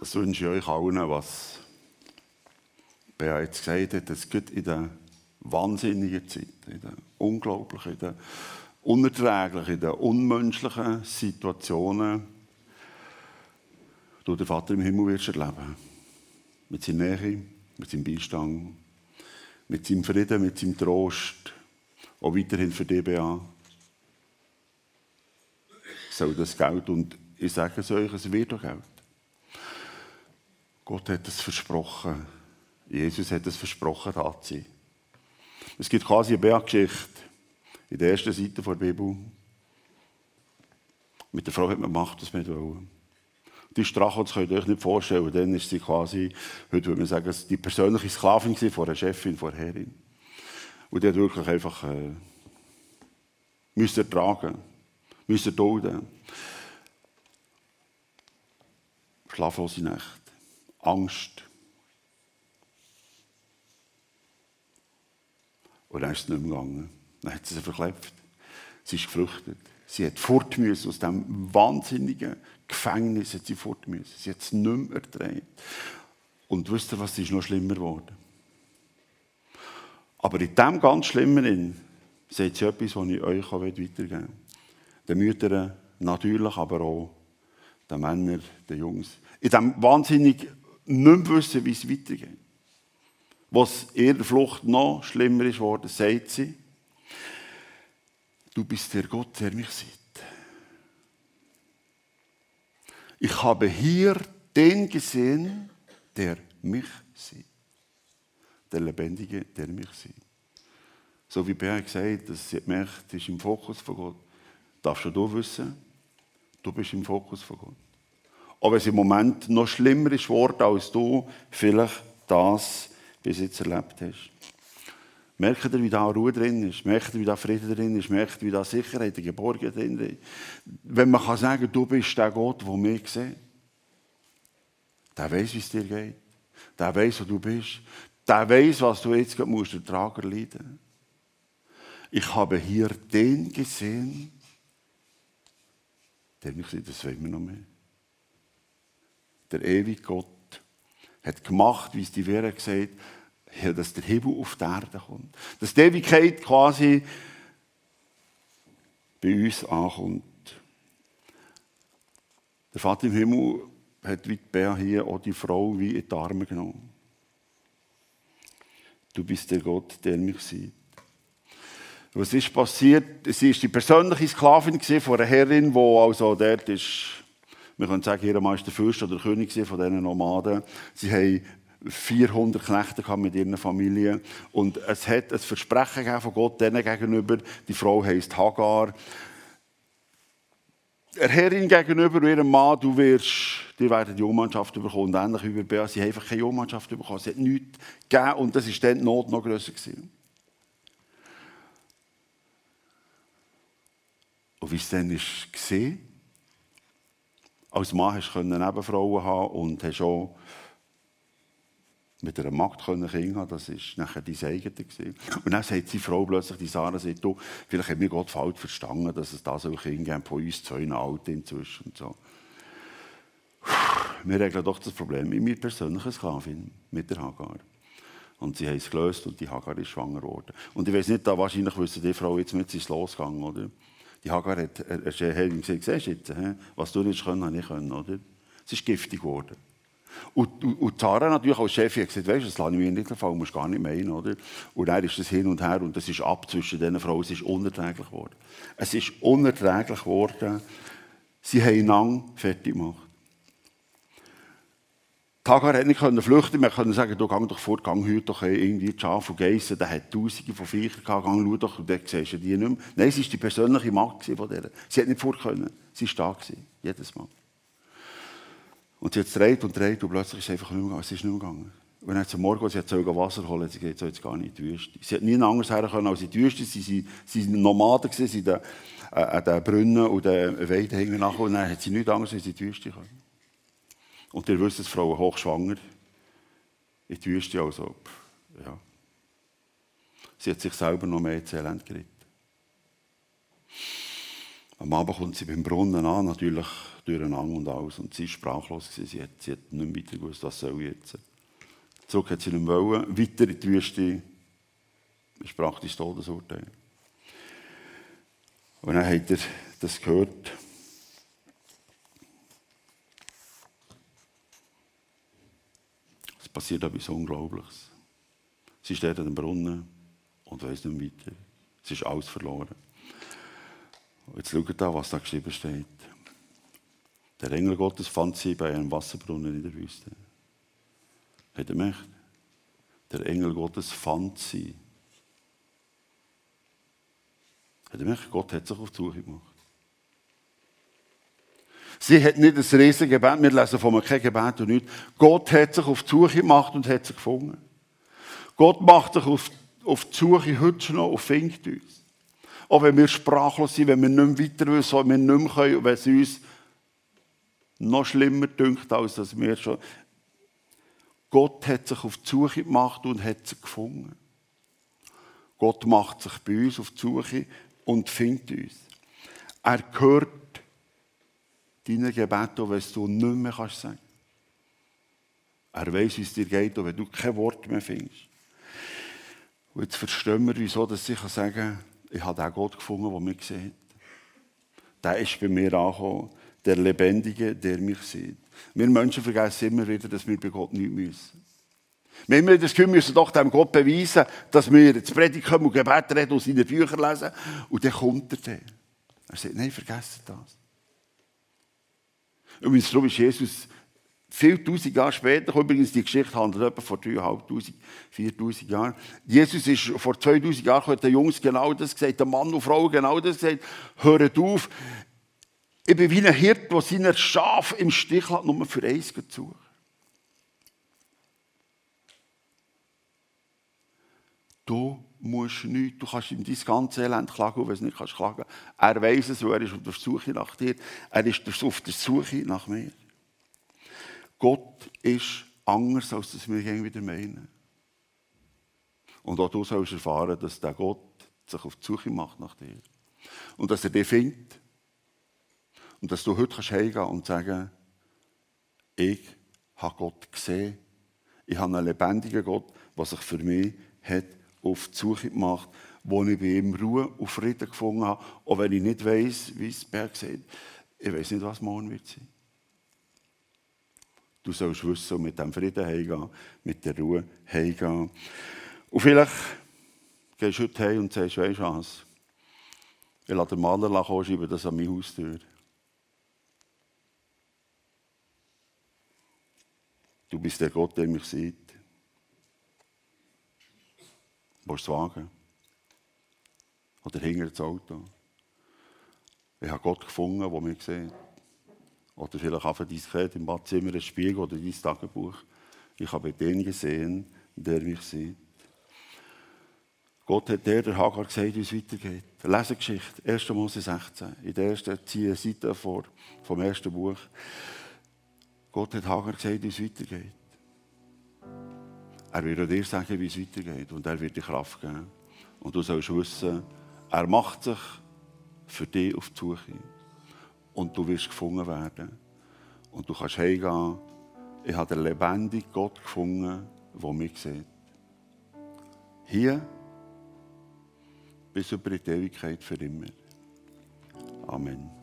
Das wünsche ich euch allen, was jetzt gesagt hat, es geht in der wahnsinnigen Zeit, in der unglaublichen, in der unerträglichen, in der unmenschlichen Situationen, du den Vater im Himmel wirst erleben. Mit seiner Nähe, mit seinem Beistand, mit seinem Frieden, mit seinem Trost, auch weiterhin für DBA. Soll das Geld, und ich sage es euch, es wird auch Geld. Gott hat es versprochen. Jesus hat es versprochen, da zu sein. Es gibt quasi eine Berggeschichte in der ersten Seite der Bibel. Mit der Frau hat man gemacht, was man wollte. Die Strache, das könnt ihr euch nicht vorstellen, dann ist sie quasi, heute würde man sagen, die persönliche Sklavin von einer Chefin, von einer Herrin. Und die hat wirklich einfach äh, müssen ertragen, müssen dulden. Schlaflose Nächte, Angst. Und dann ist es nicht mehr gegangen. Dann hat sie sie verklebt. Sie ist geflüchtet. Sie hat fort müssen aus diesem wahnsinnigen Gefängnis. Hat sie fort müssen. Sie hat es nicht mehr erträgt. Und wisst ihr, was ist noch schlimmer geworden? Aber in dem ganz Schlimmen seht ihr etwas, was ich euch weitergeben will. Den Müttern natürlich, aber auch den Männern, den Jungs. In dem wahnsinnig nicht mehr wissen, wie es weitergeht. Was in der Flucht noch schlimmer ist geworden, sagt sie, du bist der Gott, der mich sieht. Ich habe hier den gesehen, der mich sieht. Der Lebendige, der mich sieht. So wie Bea gesagt dass sie gemerkt, ist im Fokus von Gott. Darfst du wissen, du bist im Fokus von Gott. Aber es im Moment noch schlimmer ist geworden, als du vielleicht das bis jetzt erlebt hast. Merkt ihr, wie da Ruhe drin ist? Merkt ihr, wie da Frieden drin ist? Merkt ihr, wie da Sicherheit, die Geborgenheit drin ist? Wenn man kann sagen, du bist der Gott, der mich sieht. Der weiß, wie es dir geht. Der weiß, wo du bist. Der weiß, was du jetzt musst, den Trager leiden. Ich habe hier den gesehen, der mich sieht, das wollen wir noch mehr. Der ewige Gott hat gemacht, wie es die Vera gesagt hat, dass der Himmel auf die Erde kommt. Dass die Ewigkeit quasi bei uns ankommt. Der Vater im Himmel hat wie die Bär hier auch die Frau wie in die Arme genommen. Du bist der Gott, der mich sieht. Was ist passiert? Sie ist die persönliche Sklavin von einer Herrin, die also dort ist wir können sagen, Mann war der Fürst oder der König von diesen Nomaden. Sie haben 400 Knechte mit ihren Familien. Und es hat ein Versprechen von Gott denen gegenüber. Die Frau heisst Hagar. Der Herrin gegenüber ihrem Mann, du wirst, die werden die Jungmannschaft bekommen. Und ähnlich wie bei Bea, sie haben einfach keine Jungmannschaft bekommen. Sie hat nichts gegeben und das war dann die Not noch grösser. Gewesen. Und wie es dann war, als Mann hast du Nebenfrauen haben und hast auch mit einer Magd Kinder haben. Das war nachher dein eigene. Und dann sagt die Frau plötzlich, die Sarah, sagt, du, vielleicht hat mir Gott falsch verstanden, dass es da so Kinder gibt von uns zwei Alten inzwischen. Und so. Wir regeln doch das Problem mit meiner persönlichen Sklavin, mit der Hagar. Und sie haben es gelöst und die Hagar ist schwanger geworden. Und ich weiß nicht, da wahrscheinlich wissen die Frau jetzt mit, sie ist losgegangen, oder? Die Hagar hat, hat ihm gesagt, siehst du was du nicht können, habe ich können, oder? Es ist giftig geworden. Und, und, und Zara natürlich als Chefin hat gesagt, weißt du, das lasse ich mir nicht gefallen, musst gar nicht meinen, oder? Und dann ist das hin und her und das ist ab zwischen diesen Frauen, es ist unerträglich geworden. Es ist unerträglich geworden. Sie haben einander fertig gemacht. Hagar hat nicht flüchten Wir können sagen, du geh doch fort, geh heute doch irgendwie die Schafe und Geissen, der hat tausende von Viechern gehabt, geh, schau doch, und dann siehst du die nicht mehr. Nein, sie war die persönliche Macht von der. Sie hat nicht fort können. Sie war da gewesen, jedes Mal. Und sie hat gedreht und gedreht und plötzlich ist es einfach nicht mehr. Es ist nicht mehr gegangen. Und dann am Morgen, sie hat Wasser holen, sie geht jetzt gar nicht in die Wüste. Sie hat nie anders her können als in die Wüste. Sie waren Nomaden, sie waren an den Brunnen und den Weiden nachher. Und dann hat sie nichts anderes als in die Wüste können. Und ihr wisst, Frauen hochschwanger in die Wüste, also, ja. Sie hat sich selber noch mehr ins Elend geritten. Am Abend kommt sie beim Brunnen an, natürlich durcheinander und alles. Und sie war sprachlos. Sie hat, sie hat nicht weiter gewusst, was soll jetzt. Zurück hat sie nicht wollen. Weiter in die Wüste. Ist praktisch Todesurteil. Und dann hat er das gehört. Es passiert etwas Unglaubliches. Sie steht an dem Brunnen und weiß nicht weiter. Es ist alles verloren. Und jetzt schaut da, was da geschrieben steht. Der Engel Gottes fand sie bei einem Wasserbrunnen in der Wüste. Hat er gemerkt? Der Engel Gottes fand sie. Hat er gemerkt? Gott hat sich auf die Suche gemacht. Sie hat nicht ein riesiges Gebet, wir lesen von mir kein Gebet und nichts. Gott hat sich auf die Suche gemacht und hat sie gefunden. Gott macht sich auf, auf die Suche heute noch und findet uns. Auch wenn wir sprachlos sind, wenn wir nicht mehr weiter wissen, wenn wir nicht mehr können, wenn es uns noch schlimmer dünkt, als dass wir schon. Gott hat sich auf die Suche gemacht und hat sie gefunden. Gott macht sich bei uns auf die Suche und findet uns. Er hört deine Gebete, wenn du nicht mehr kannst sagen. Er weiß, wie es dir geht, wenn du kein Wort mehr findest. Und jetzt verstehen wir, wieso dass ich sagen kann, ich habe den Gott gefunden, der mich sieht. Der ist bei mir angekommen, der Lebendige, der mich sieht. Wir Menschen vergessen immer wieder, dass wir bei Gott nichts müssen. Wir haben das Gefühl, wir müssen doch dem Gott beweisen, dass wir jetzt Predigt kommen und Gebet reden und seine Bücher lesen. Und dann kommt er dann. Er sagt, nein, vergesst das. Übrigens, darum ist Jesus viel tausend Jahre später, übrigens die Geschichte handelt etwa vor 3'500, 4'000 Jahren. Jesus ist vor 2000 Jahren, hat Jungs genau das gesagt, der Mann und Frau genau das gesagt. Hört auf, ich bin wie ein Hirt, der seine Schafe im Stich hat, nur für eins zu suchen. Du musst nichts, du kannst ihm dein ganze Elend klagen, wenn du nicht kannst klagen. Er weiß es, er ist auf der Suche nach dir. Er ist auf der Suche nach mir. Gott ist anders, als das wir wieder meinen. Und auch du sollst erfahren, dass der Gott sich auf die Suche macht nach dir. Und dass er dich findet. Und dass du heute kannst heimgehen und sagen, ich habe Gott gesehen. Ich habe einen lebendigen Gott, der sich für mich hat auf die Suche gemacht, wo ich bei ihm Ruhe und Frieden gefunden habe, auch wenn ich nicht weiß, wie es Berg sieht. Ich weiß nicht, was morgen wird sein. Du sollst wissen mit dem Frieden heimgehen, mit der Ruhe heimgehen. Und vielleicht gehst du heute heim und sagst, weißt du was? Ich lasse den Maler kommen, das an meine Haustür. Du bist der Gott, der mich sieht. Willst du es wagen? Oder hinter das Auto? Ich habe Gott gefunden, der mich sieht. Oder vielleicht einfach diskret im Badzimmer ein Spiegel oder dein Tagebuch. Ich habe den gesehen, der mich sieht. Gott hat der, der Hagar gesagt, wie es weitergeht. Lesegeschichte, 1. Mose 16. In der ersten ziehe Seite vor, vom ersten Buch. Gott hat Hagar gesagt, wie es weitergeht. Er wird dir sagen, wie es weitergeht. Und er wird dir Kraft geben. Und du sollst wissen, er macht sich für dich auf die Suche. Und du wirst gefunden werden. Und du kannst heimgehen. Ich habe den lebendigen Gott gefunden, der mich sieht. Hier bis über die Ewigkeit für immer. Amen.